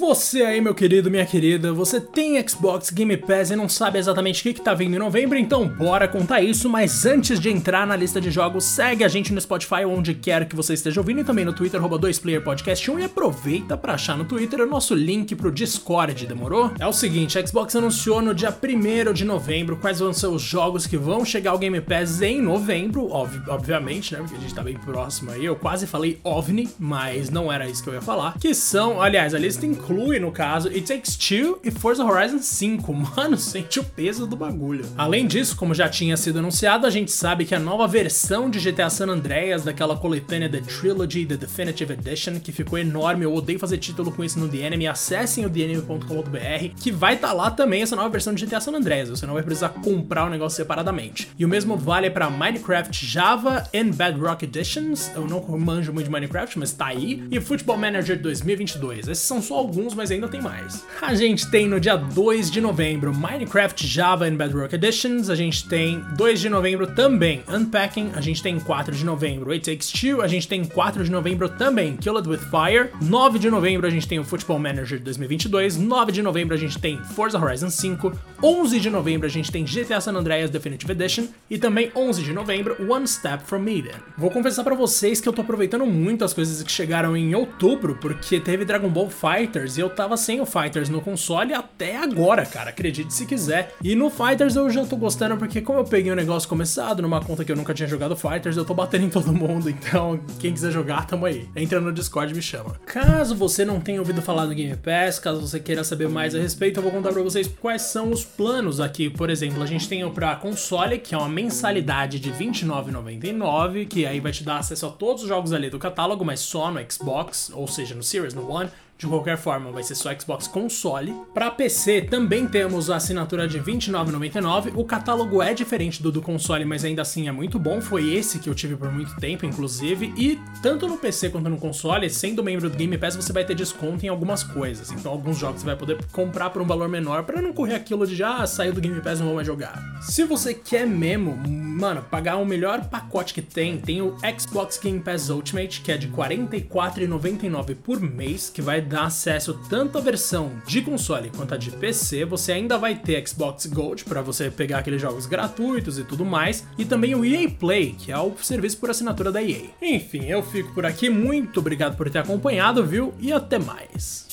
Você aí, meu querido, minha querida, você tem Xbox Game Pass e não sabe exatamente o que, que tá vindo em novembro, então bora contar isso, mas antes de entrar na lista de jogos, segue a gente no Spotify onde quer que você esteja ouvindo e também no Twitter, 2playerpodcast1 e aproveita para achar no Twitter o nosso link pro Discord, demorou? É o seguinte, a Xbox anunciou no dia 1 de novembro quais vão ser os jogos que vão chegar ao Game Pass em novembro, ob obviamente, né, porque a gente tá bem próximo aí, eu quase falei OVNI, mas não era isso que eu ia falar, que são, aliás, a lista tem inclui, no caso, It Takes Two e Forza Horizon 5. Mano, sente o peso do bagulho. Além disso, como já tinha sido anunciado, a gente sabe que a nova versão de GTA San Andreas, daquela coletânea The Trilogy, The Definitive Edition, que ficou enorme, eu odeio fazer título com isso no The Enemy, acessem o TheEnemy.com.br, que vai estar tá lá também essa nova versão de GTA San Andreas, você não vai precisar comprar o negócio separadamente. E o mesmo vale para Minecraft Java and Bedrock Editions, eu não manjo muito de Minecraft, mas tá aí, e Football Manager 2022. Esses são só alguns, mas ainda tem mais. A gente tem no dia 2 de novembro Minecraft Java and Bedrock Editions, a gente tem 2 de novembro também Unpacking, a gente tem 4 de novembro It Takes Two, a gente tem 4 de novembro também Kill It With Fire, 9 de novembro a gente tem o Football Manager 2022, 9 de novembro a gente tem Forza Horizon 5, 11 de novembro a gente tem GTA San Andreas Definitive Edition e também 11 de novembro One Step From Eden. Vou confessar para vocês que eu tô aproveitando muito as coisas que chegaram em outubro, porque teve Dragon Ball Fighter Fighters e eu tava sem o Fighters no console até agora, cara, acredite se quiser. E no Fighters eu já tô gostando porque como eu peguei o negócio começado numa conta que eu nunca tinha jogado Fighters, eu tô batendo em todo mundo, então quem quiser jogar, tamo aí. Entra no Discord e me chama. Caso você não tenha ouvido falar do Game Pass, caso você queira saber mais a respeito, eu vou contar pra vocês quais são os planos aqui. Por exemplo, a gente tem o pra console, que é uma mensalidade de R$29,99, que aí vai te dar acesso a todos os jogos ali do catálogo, mas só no Xbox, ou seja, no Series, no One de qualquer forma, vai ser só Xbox console. Para PC também temos a assinatura de R$29,99. O catálogo é diferente do do console, mas ainda assim é muito bom. Foi esse que eu tive por muito tempo, inclusive. E tanto no PC quanto no console, sendo membro do Game Pass, você vai ter desconto em algumas coisas. Então, alguns jogos você vai poder comprar por um valor menor para não correr aquilo de já ah, saiu do Game Pass não vou mais jogar. Se você quer mesmo, mano, pagar o melhor pacote que tem, tem o Xbox Game Pass Ultimate, que é de R$44,99 por mês, que vai dar acesso tanto à versão de console quanto a de PC, você ainda vai ter Xbox Gold para você pegar aqueles jogos gratuitos e tudo mais, e também o EA Play, que é o serviço por assinatura da EA. Enfim, eu fico por aqui, muito obrigado por ter acompanhado, viu? E até mais.